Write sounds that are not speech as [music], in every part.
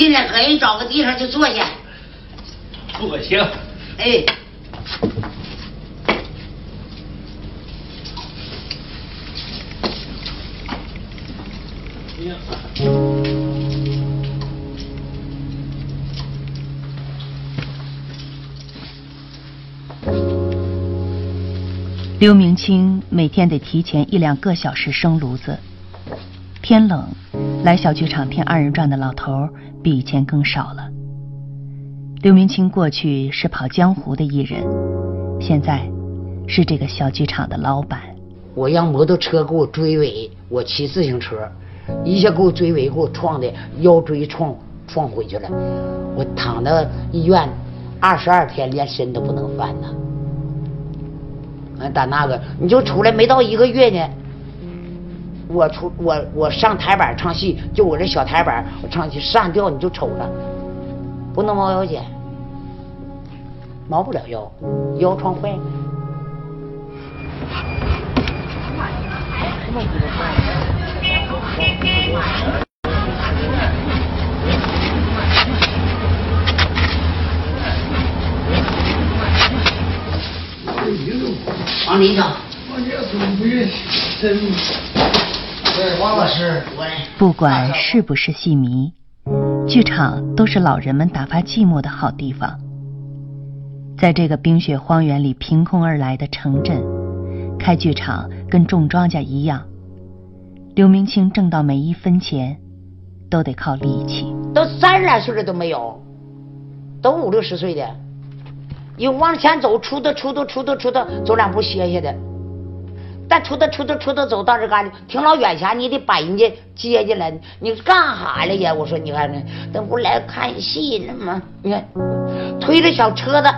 现在给人找个地方就坐下。不行。哎。刘明清每天得提前一两个小时生炉子，天冷，来小剧场听二人转的老头比以前更少了。刘明清过去是跑江湖的艺人，现在是这个小剧场的老板。我让摩托车给我追尾，我骑自行车，一下给我追尾，给我撞的腰椎撞撞回去了。我躺到医院二十二天，连身都不能翻呢。打那个，你就出来没到一个月呢，我出我我上台板唱戏，就我这小台板，我唱戏上吊你就瞅着，不能猫腰间，猫不了腰，腰撞坏了。往里走。王老师，不管是不是戏迷，剧场都是老人们打发寂寞的好地方。在这个冰雪荒原里凭空而来的城镇，开剧场跟种庄稼一样。刘明清挣到每一分钱，都得靠力气。都三十来岁的都没有，都五六十岁的。有往前走，出的出的出的出的，走两步歇歇的。但出的出的出的走到这干的，挺老远前，你得把人家接进来。你干哈来呀？我说你看，这不来看戏了吗？你看，推着小车子，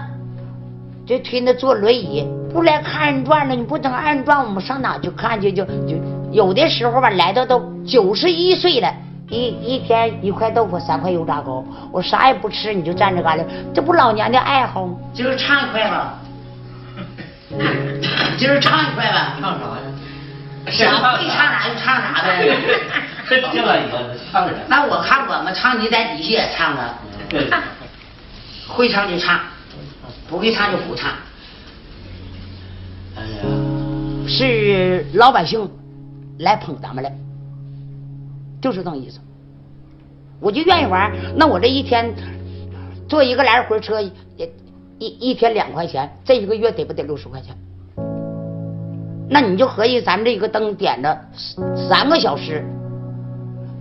就推那坐轮椅，不来看人转了。你不等二人转，我们上哪去看去？就就有的时候吧，来到都九十一岁了。一一天一块豆腐，三块油炸糕，我啥也不吃，你就站这干了，这不老娘的爱好吗？今儿唱一块吧，[laughs] 今儿唱一块吧，唱啥呀？想会唱啥就唱啥呗。[laughs] 那我看我们唱，你在底下也唱啊。会唱就唱，不会唱就不唱。哎呀，是老百姓来捧咱们来。就是这么意思，我就愿意玩。那我这一天坐一个来回车，也一一天两块钱，这一个月得不得六十块钱？那你就合计咱们这一个灯点着三个小时，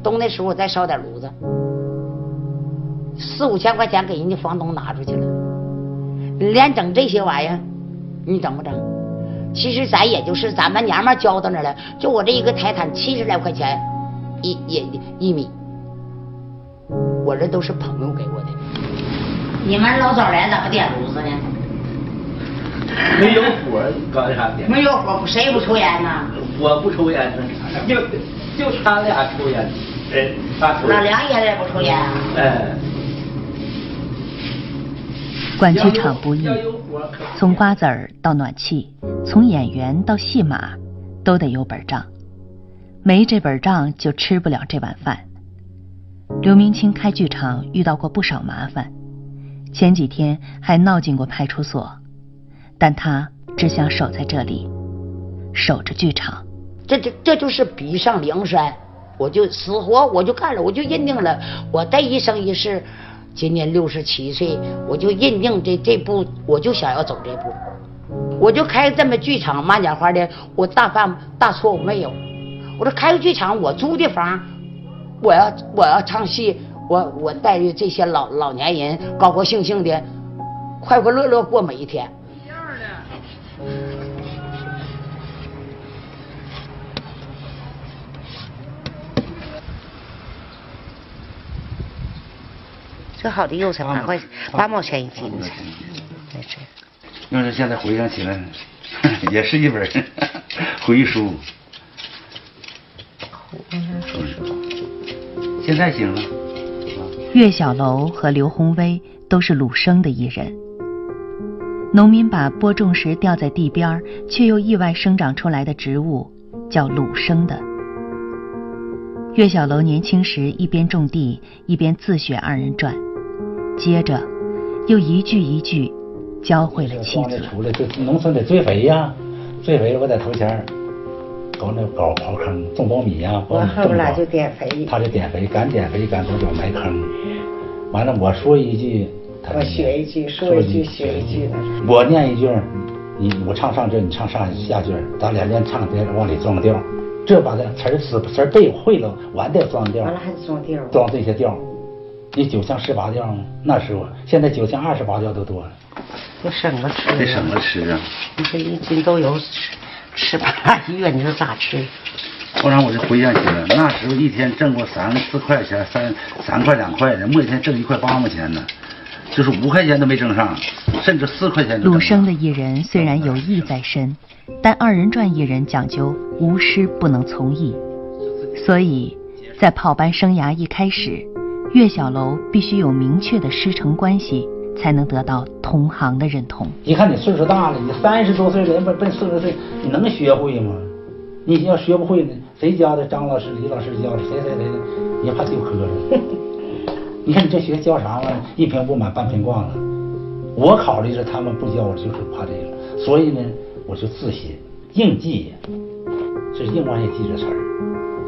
冬的时候我再烧点炉子，四五千块钱给人家房东拿出去了，你连整这些玩意儿，你整不整？其实咱也就是咱们娘们儿交到那了，就我这一个台毯七十来块钱。一一一米，我这都是朋友给我的。你们老早来咋不点炉子呢？没有火干啥点？没有火，谁不抽烟呢？我不抽烟呢，就就他俩抽烟。哎，他抽。老梁爷也不抽烟啊？哎。管剧场不易，从瓜子儿到暖气，从演员到戏码，都得有本账。没这本账就吃不了这碗饭。刘明清开剧场遇到过不少麻烦，前几天还闹进过派出所，但他只想守在这里，守着剧场。这这这就是逼上梁山，我就死活我就干了，我就认定了，我这一生一世，今年六十七岁，我就认定这这步，我就想要走这步，我就开这么剧场，慢点话的，我大犯大错误没有。我说开个剧场，我租的房，我要我要唱戏，我我带着这些老老年人高高兴兴的，快快乐乐过每一天。一样的。这好的油才八块八毛钱一斤呢。要是现在回想起来，[laughs] 也是一本 [laughs] 回忆书。现在行了。岳小楼和刘洪威都是鲁生的艺人。农民把播种时掉在地边却又意外生长出来的植物叫鲁生的。岳小楼年轻时一边种地一边自学二人转，接着又一句一句教会了妻子。农村得追肥呀，追肥我在头前搞那搞刨坑种苞米呀，我后来就减肥，他就减肥，敢减肥敢多久埋坑。完了我说一句，我学一句，说一句学一句。我念一句，你我唱上句，你唱上下句，咱俩连唱带往里装调。这把这词儿词词儿背会了，完再装调。完了还装调。装这些调，你九腔十八调吗那时候，现在九腔二十八调都多了。得省着吃。得省着吃啊！你说一斤豆油吃吃八个月，你说咋吃？后来我就回想起来，那时候一天挣过三四块钱，三三块两块的，每天挣一块八毛钱呢，就是五块钱都没挣上，甚至四块钱。鲁生的艺人虽然有艺在身，但二人转艺人讲究无师不能从艺，所以在跑班生涯一开始，岳小楼必须有明确的师承关系，才能得到同行的认同。一看你岁数大了，你三十多岁人奔奔四十岁，你能学会吗？你要学不会呢，谁教的？张老师、李老师教的，谁谁谁的？你怕丢科了？[laughs] 你看你这学教啥玩意儿？一瓶不满半瓶逛了。我考虑着他们不教我，就是怕这个，所以呢，我就自写硬记，是硬往下记这词儿。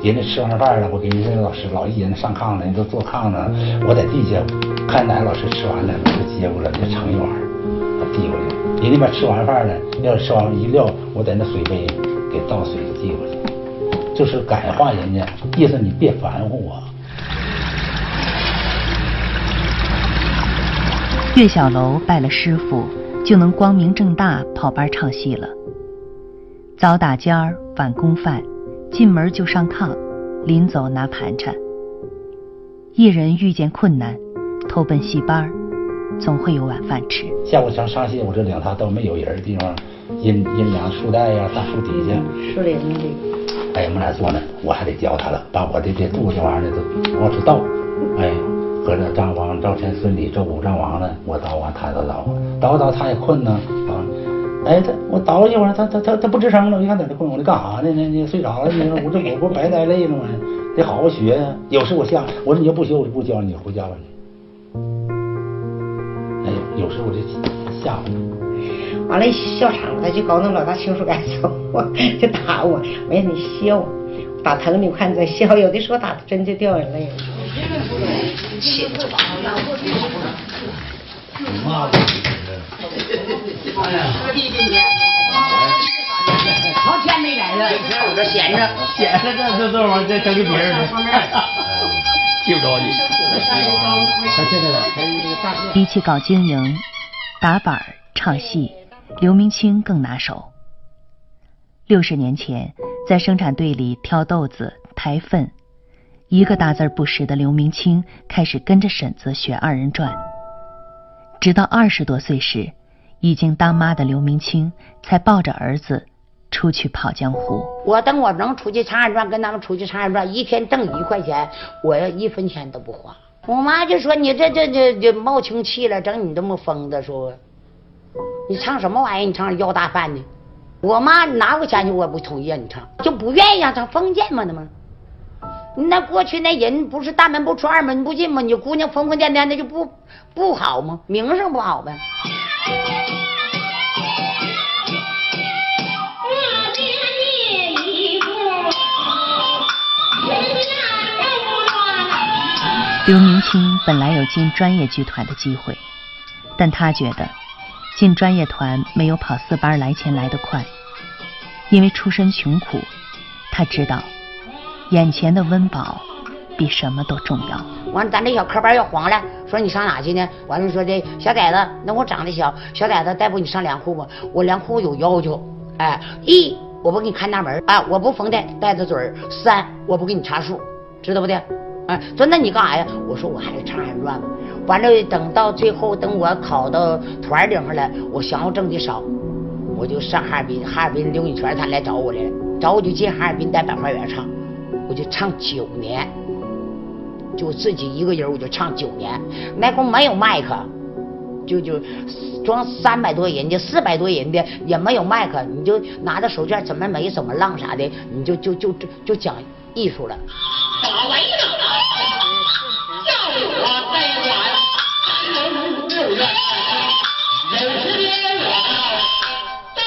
人家吃完饭了，我给人家老师老艺人上炕了，人都坐炕了，我在地下看哪老师吃完了，我就接过来，再盛一碗，递过去。人那边吃完饭了，要吃完一撂，我在那水杯给倒水递过去，就是感化人家，意思你别烦乎我。岳小楼拜了师傅，就能光明正大跑班唱戏了。早打尖儿，晚供饭，进门就上炕，临走拿盘缠。一人遇见困难，投奔戏班，总会有晚饭吃。下午上上戏，我这领他到没有人的地方，阴阴凉树带呀，大树底下。树林里。哎，我们俩坐呢，我还得教他了，把我的这肚子玩意儿都往出倒，哎。搁这张王、赵钱、孙李、周武、张王呢，我倒完他也捣，捣捣他也困呢，啊，哎，他我捣一会儿，他他他他不吱声了，我一看在这困，我说干啥呢？那那睡着了？你说我这我不白待累了吗？得好好学呀。有时我下，我说你要不学，我就不教你，回家吧你。有时候我就吓唬他。完了，笑场他就搞那老大亲属感受，就打我，我让你笑，打疼你看你再笑，有的时候打的真就掉眼泪了。气不好，好天没来了，今 [laughs] 天我这闲着，闲着这这这玩意儿再整给别人的，记不着你。比起搞经营、打板、唱戏，刘明清更拿手。六十年前，在生产队里挑豆子、抬粪。一个大字不识的刘明清开始跟着婶子学二人转，直到二十多岁时，已经当妈的刘明清才抱着儿子出去跑江湖。我等我能出去唱二人转，跟他们出去唱二人转，一天挣一块钱，我要一分钱都不花。我妈就说：“你这这这这冒青气了，整你这么疯的说，你唱什么玩意儿？你唱要大饭的。”我妈拿过钱去，我不同意让你唱，就不愿意让唱封建嘛的吗？那过去那人不是大门不出二门不进吗？你姑娘疯疯癫癫的就不不好吗？名声不好呗。刘明清本来有进专业剧团的机会，但他觉得进专业团没有跑四班来钱来得快，因为出身穷苦，他知道。眼前的温饱比什么都重要。完了，咱这小科班要黄了，说你上哪去呢？完了说这小崽子，那我长得小，小崽子带不你上粮库吧？我粮库有要求，哎，一我不给你看大门啊，我不缝带带子嘴；三我不给你查数，知道不的？哎，说那你干啥呀？我说我还唱二人转嘛。完了，等到最后，等我考到团领上了，我想要挣的少，我就上哈尔滨，哈尔滨刘永全他来找我来了，找我就进哈尔滨在百花园唱。我就唱九年，就自己一个人，我就唱九年。那会没有麦克，就就装三百多人的、四百多人的，也没有麦克，你就拿着手绢怎么没怎么浪啥的，你就就就就讲艺术了。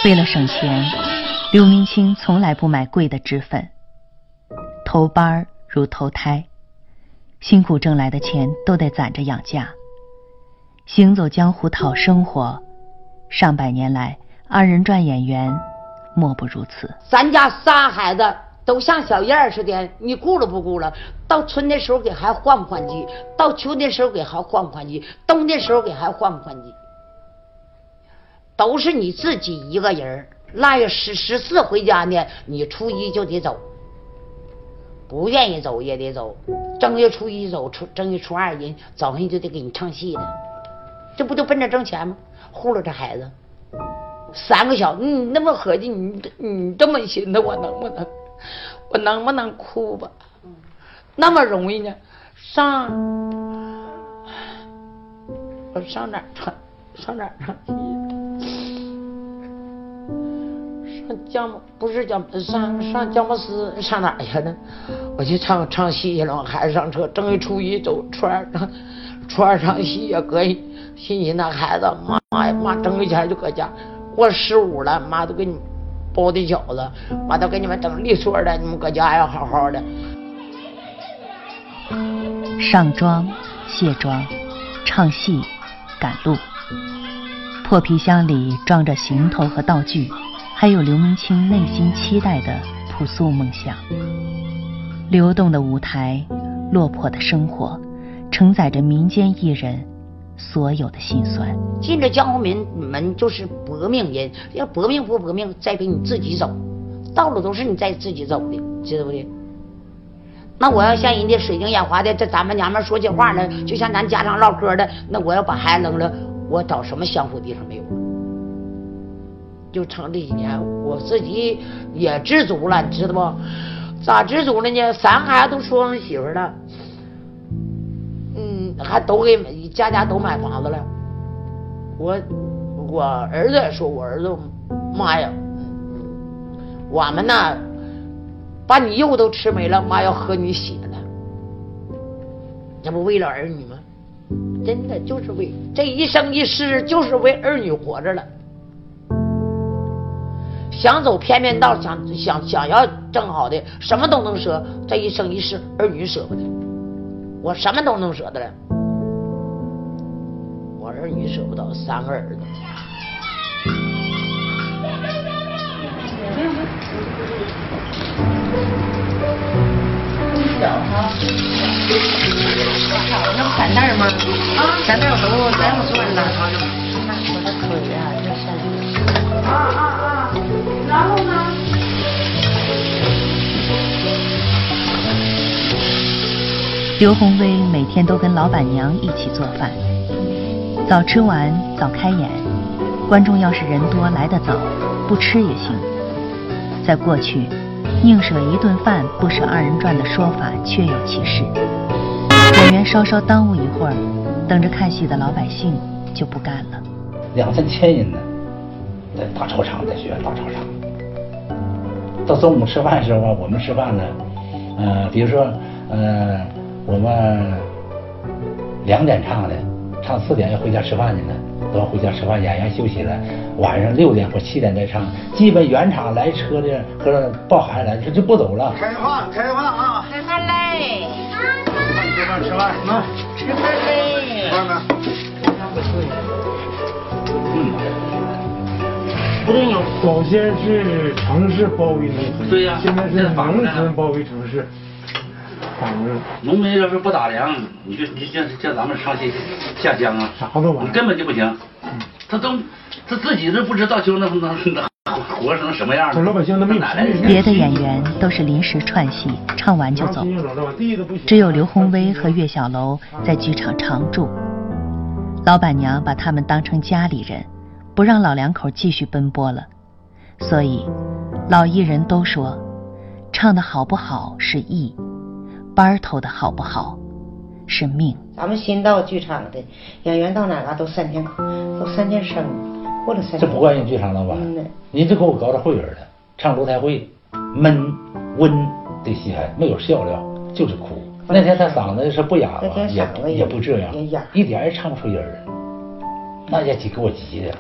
为了省钱，刘明清从来不买贵的脂粉。投班如投胎，辛苦挣来的钱都得攒着养家。行走江湖讨生活，上百年来，二人转演员莫不如此。咱家仨孩子都像小燕似的，你顾了不顾了？到春的时候给孩子换不换季，到秋的时候给孩子换不换季，冬的时候给孩子换不换季，都是你自己一个人。腊月十十四回家呢，你初一就得走，不愿意走也得走。正月初一走，初正月初二人早上就得给你唱戏了，这不就奔着挣钱吗？糊弄这孩子。三个小，你那么合计，你你这么寻思，我能不能，我能不能哭吧？那么容易呢？上，我上哪唱？上哪儿唱上姜母不是姜上上姜母寺上哪儿去呢？我去唱唱戏去了，孩子上车，正月初一走初二唱，初二唱戏呀，搁心寻那孩子，妈呀妈，正月前就搁家。过十五了，妈都给你包的饺子，妈都给你们整利索的，你们搁家要好好的。上妆、卸妆、唱戏、赶路，破皮箱里装着行头和道具，还有刘明清内心期待的朴素梦想。流动的舞台，落魄的生活，承载着民间艺人。所有的心酸，进了江湖门门就是搏命人，要搏命不搏命，再给你自己走，道路都是你在自己走的，知道不的？那我要像人家水晶眼花的，这咱们娘们说起话呢，就像咱家常唠嗑的，那我要把孩子扔了，我找什么相处地方没有？就成这几年，我自己也知足了，你知道不？咋知足了呢？三个孩子都说上媳妇了。嗯还都给家家都买房子了，我我儿子也说，我儿子妈呀，我们呐把你肉都吃没了，妈要喝你血呢，这不为了儿女吗？真的就是为这一生一世就是为儿女活着了，想走偏偏道，想想想要正好的，什么都能舍，这一生一世儿女舍不得，我什么都能舍得了。我儿女舍不得，三个儿子。小哈，那不三袋吗？啊，三袋我都咱不算了。我的腿啊，这是。啊啊啊！然后呢？刘宏威每天都跟老板娘一起做饭。早吃完早开演，观众要是人多来得早，不吃也行。在过去，宁舍一顿饭不舍二人转的说法确有其事。演员稍稍耽误一会儿，等着看戏的老百姓就不干了。两三千人呢，在大操场，在学院大操场。到中午吃饭的时候啊，我们吃饭呢，呃，比如说，呃，我们两点唱的。唱四点要回家吃饭去了，都要回家吃饭，演员休息了。晚上六点或七点再唱，基本原厂来车的和抱孩子来的就不走了。开饭，开饭啊！开饭嘞！吃饭吃饭，来吃饭嘞！吃饭没？嗯。不对呀，早先是城市包围农村，对呀，现在是农村包围城市。农民要是不打粮，你就你像像咱们上西下乡啊，啥都完，根本就不行。他都他自己都不知道就能能能活成什么样。老百姓那么别的演员都是临时串戏，唱完就走，只有刘宏威和岳小楼在剧场常驻。老板娘把他们当成家里人，不让老两口继续奔波了。所以老艺人都说，唱的好不好是艺。班头的好不好，是命。咱们新到剧场的演员到哪嘎都三天，都三天生，或者三。这不怪你剧场老板，您这给我搞点会员的，唱楼台会，闷温的戏还没有笑料，就是哭。那天他嗓子是不哑那吧，也也也不这样也哑，一点也唱不出音儿来，那也给给我急的。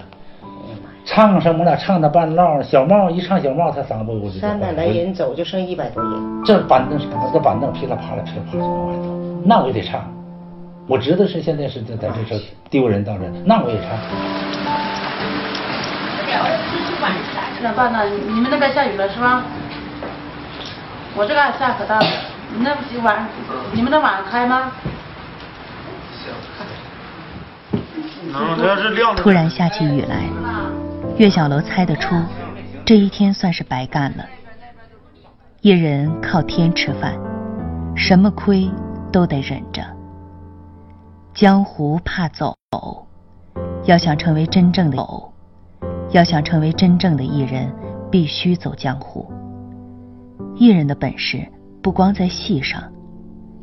唱什么了？唱的半道，小帽一唱小帽，他嗓子我就三百来人走就剩一百多人，这板凳是这板凳噼里啪啦噼里啪啦往外走，那我也得唱。我知道是现在是在在这这丢人到这，那我也唱。十点半呢，你们那边下雨了是吧？我这嘎下可大了。你那晚，你们那晚上开吗？突然下起雨来，岳小楼猜得出，这一天算是白干了。一人靠天吃饭，什么亏都得忍着。江湖怕走，要想成为真正的走，要想成为真正的艺人，必须走江湖。艺人的本事不光在戏上，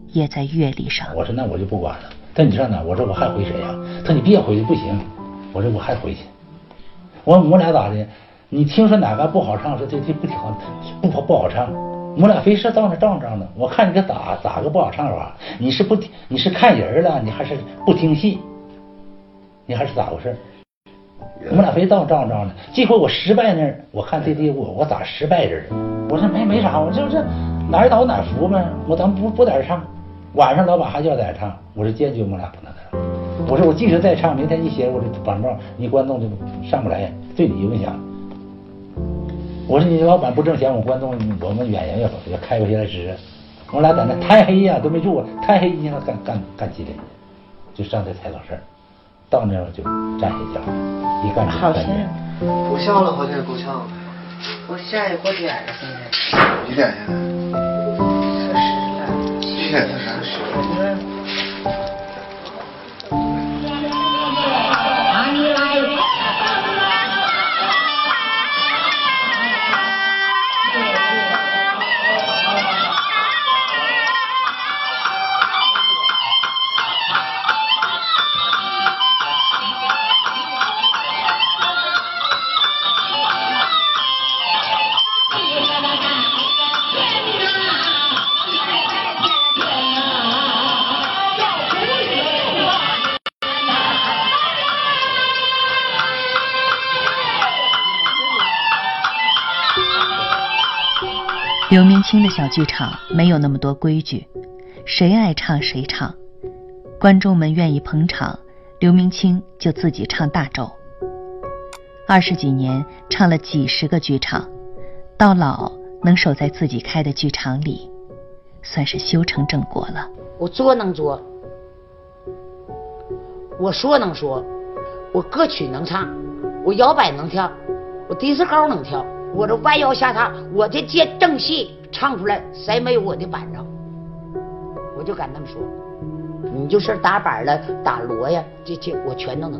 也在阅历上。我说那我就不管了。但你上哪？我说我还回沈阳。他说你别回去不行。我说我还回去。我说我俩咋的？你听说哪个不好唱？说这这不挺好，不好不好唱。我俩非是到那仗仗的。我看你这咋咋个不好唱法？你是不你是看人了？你还是不听戏？你还是咋回事？我俩非到仗仗的。这回我失败那儿，我看这这我我咋失败这儿？我说没没啥，我就是哪儿倒哪儿服呗。我咱不不在这唱。晚上老板还叫在这唱，我说坚决我们俩不能在这。我说我即使再唱，明天一写我这板报，你观众就上不来，对你影响。我说你老板不挣钱，我观众我们演员要要开不下来支。我俩在那太黑呀，都没住，太黑你干干干几点？就上这台老事儿，到那儿就站下脚，一干就好像够呛了，好像够呛了。我下一过点了，现在几点现在？四十了，七点四十。清的小剧场没有那么多规矩，谁爱唱谁唱，观众们愿意捧场，刘明清就自己唱大轴。二十几年唱了几十个剧场，到老能守在自己开的剧场里，算是修成正果了。我做能做，我说能说，我歌曲能唱，我摇摆能跳，我迪斯高能跳，我这弯腰下踏，我这接正戏唱出来，谁没有我的板正？我就敢那么说，你就是打板了，打锣呀，这这我全都能。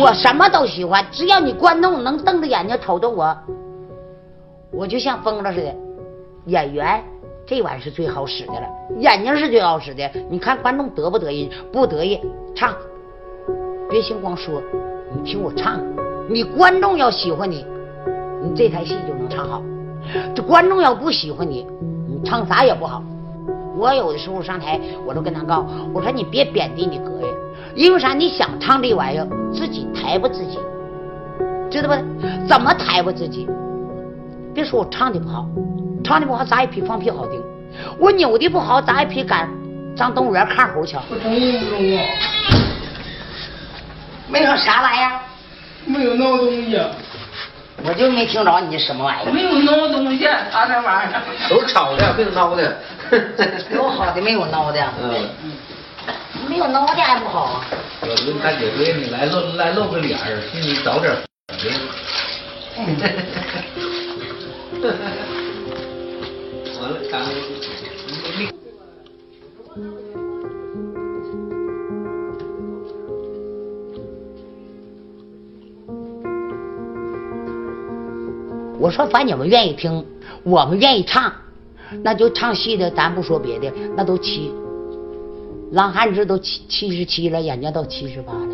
我什么都喜欢，只要你观众能瞪着眼睛瞅着我，我就像疯了似的。演员这玩意是最好使的了，眼睛是最好使的。你看观众得不得意？不得意，唱，别听光说，你听我唱。你观众要喜欢你，你这台戏就能唱好。这观众要不喜欢你，你唱啥也不好。我有的时候上台，我都跟他告，我说你别贬低你哥呀，因为啥？你想唱这玩意儿，自己抬不自己，知道不？怎么抬不自己？别说我唱的不好，唱的不好，咱也比放屁好听。我扭的不好，咱也比赶上动物园看猴强。我成不中啊？没有啥玩意儿，没有闹东西，我就没听着你什么玩意儿。没有闹东西，他那玩意儿。都是吵的，没有闹的。[laughs] 有好的，没有孬的。嗯。没有孬的还不好啊。有的大姐闺女来露来露个脸儿，心里找点儿。[laughs] 我说，反正你们愿意听，我们愿意唱，那就唱戏的，咱不说别的，那都七。郎汉志都七七十七了，眼睛都七十八了。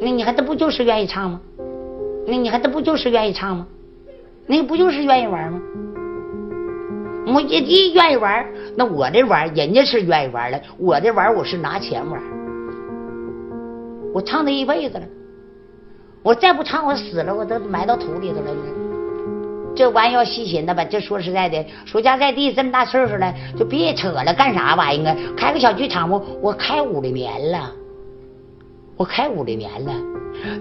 那你还，这不就是愿意唱吗？那你还，这不就是愿意唱吗？那不就是愿意玩吗？我一一愿意玩，那我这玩，人家是愿意玩的，我这玩我是拿钱玩。我唱他一辈子了，我再不唱我死了，我都埋到土里头了。这玩意要细心的吧？这说实在的，说家在地这么大岁数了，就别扯了，干啥玩意儿？开个小剧场，我我开五六年了，我开五六年了，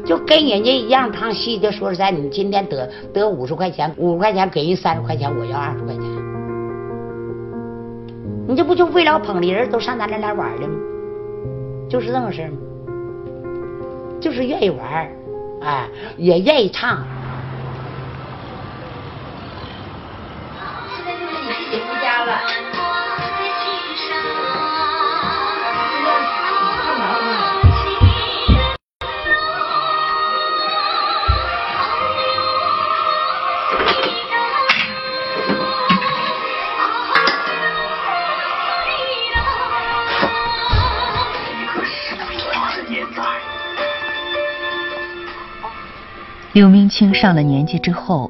就跟人家一样唱戏。就说实在，你今天得得五十块钱，五十块钱给人三十块钱，我要二十块钱。你这不就为了捧的人都上咱这来玩的吗？就是这么事吗？就是愿意玩，哎，也愿意唱。刘明清上了年纪之后，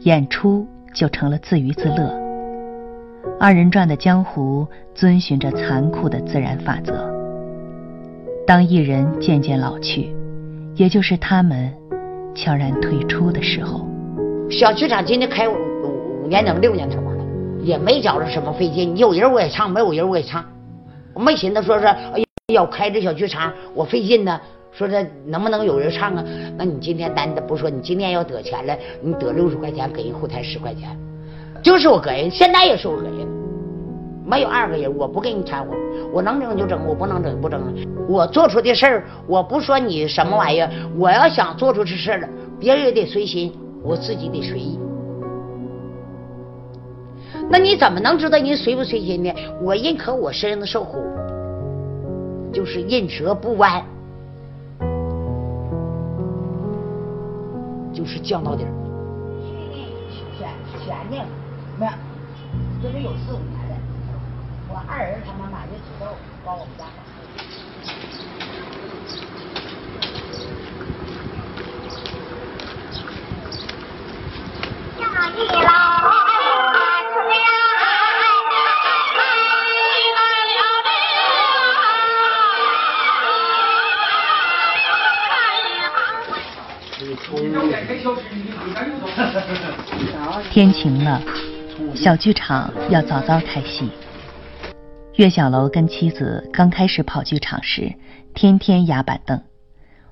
演出就成了自娱自乐。二人转的江湖遵循着残酷的自然法则。当艺人渐渐老去，也就是他们悄然退出的时候。小剧场今天开五五年整六年头了，也没觉着什么费劲。有人我也唱，没有人我也唱。我没寻思说是要开这小剧场我费劲呢。说这能不能有人唱啊？那你今天单的不说，你今天要得钱了，你得六十块钱给人后台十块钱，就是我个人，现在也是我个人，没有二个人，我不给你掺和，我能整就整，我不能整就不整。我做出的事儿，我不说你什么玩意儿，我要想做出这事了，别人也得随心，我自己得随意。那你怎么能知道人随不随心呢？我认可我身上的受苦，就是认折不弯。就是降到底儿。去年前前年没，这是有四五年了。我二儿他妈买的土豆往我们家下地了。天晴了，小剧场要早早开戏。岳小楼跟妻子刚开始跑剧场时，天天压板凳，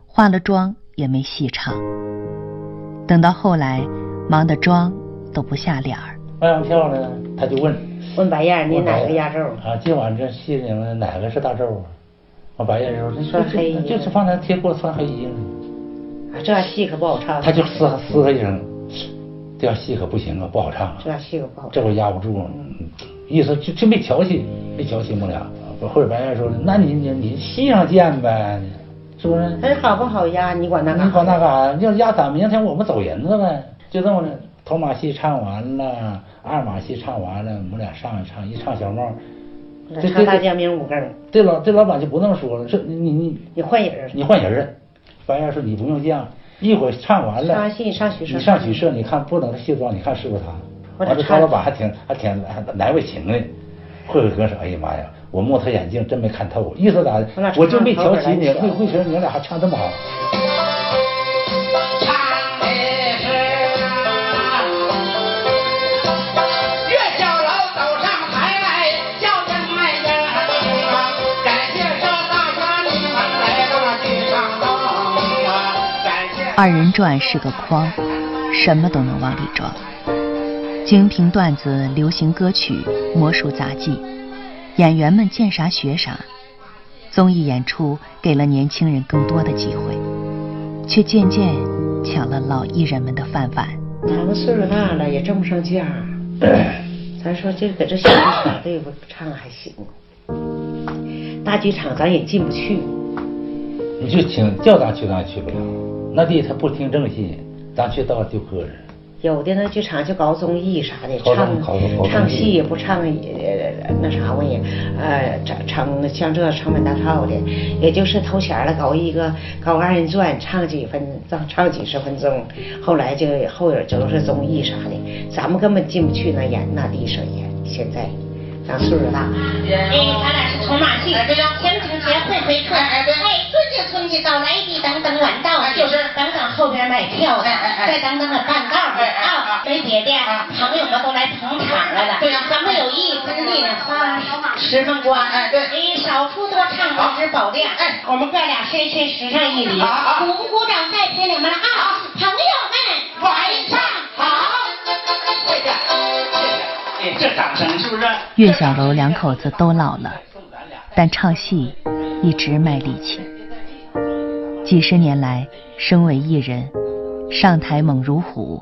化了妆也没戏唱。等到后来，忙得妆都不下脸儿。卖完票呢，他就问问白燕，你哪个压轴？啊，今晚这戏里面哪个是大轴啊？我白燕说：“这穿黑衣就是放那贴锅穿黑衣呢。”这戏可不好唱。他就嘶嘶他一声，这样戏可不行啊，不好唱啊。这戏可不好。这会压不住，意思就就没调戏，没调戏我俩。后来白燕说：“那你你你戏上见呗，是不是？”哎，好不好压？你管那干你管那干啥？要压咱明天我们走人了呗，就这么的。头马戏唱完了，二马戏唱完了，我们俩上一唱，一唱小帽。这唱大江明五更。这老这老板就不那么说了，说你你你你换人你换人了。白燕说：“你不用这样，一会儿唱完了，唱完戏你上许社，你上许社，你看不等他卸妆，你看是不是他？完了，曹老板还挺还挺难为情的。慧慧哥说：‘哎呀妈呀，我摸他眼镜真没看透，意思咋的？我就没瞧起你，慧慧萍，你俩还唱这么好。’二人转是个筐，什么都能往里装。京评段子、流行歌曲、魔术杂技，演员们见啥学啥。综艺演出给了年轻人更多的机会，却渐渐抢了老艺人们的饭碗。咱们岁数大了，也挣不上价。[clears throat] 咱说这搁这小剧场这不唱还行，大剧场咱也进不去。你就请叫咱去，咱也去不了。那地他不听正戏，咱去到就磕碜。有的呢剧场就搞综艺啥的，唱唱戏也不唱也那啥玩意，呃，唱唱像这成本大套的，也就是头前了搞一个搞二人转，唱几分唱唱几十分钟，后来就后边就都是综艺啥的，咱们根本进不去那演那地声演，现在咱岁数大。哎，咱俩是从马戏，前景节会会客，哎，尊敬尊敬到来的等等晚到，就是。等等后边买票的，再等等个半道的啊，没别的，朋友们都来捧场来了。对呀，咱们有意分地呢，花十分光，哎，对，哎，少出多唱，保质保量，哎，我们哥俩深深十上一礼，鼓不鼓掌再听你们了啊，朋友们，晚上谢谢，哎，这掌声是不是？岳小楼两口子都老了，但唱戏一直卖力气。几十年来，身为艺人，上台猛如虎，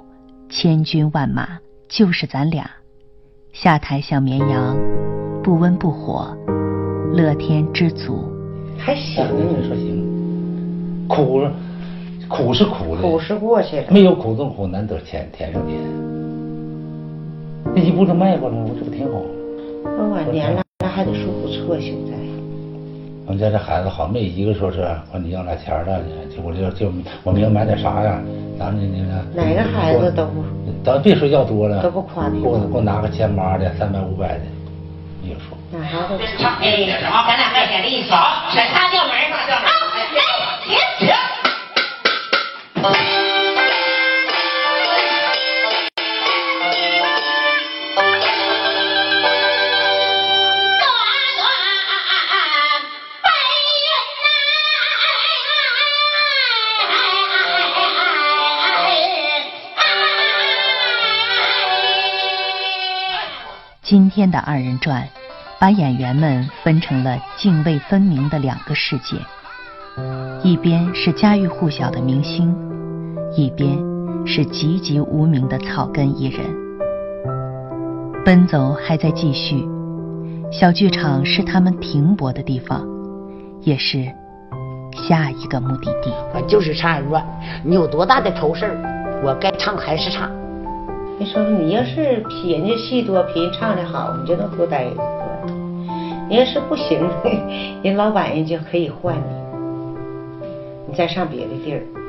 千军万马就是咱俩；下台像绵羊，不温不火，乐天知足。还行，你说行，苦苦是苦的，苦是过去了。没有苦中苦，难得甜甜上甜。那一步都迈过来了，我这不挺好？我晚年了，那还得说不错，现在。我们家这孩子好，没一个说是管你要俩钱的，就我就就我明买点啥呀？咱们那个哪个孩子都不，咱别说要多了，都不夸你给我给我拿个千八的，三百五百的，你就说。哪孩子？哎，咱俩卖点力气，好，选仨调门儿，啊，来，停停。今天的二人转，把演员们分成了泾渭分明的两个世界，一边是家喻户晓的明星，一边是籍籍无名的草根艺人。奔走还在继续，小剧场是他们停泊的地方，也是下一个目的地。我就是唱二人转，你有多大的愁事儿，我该唱还是唱。你说你要是比人家戏多，比人唱的好，你就能多待一段。你要是不行，[laughs] 人老板人就可以换你，你再上别的地儿。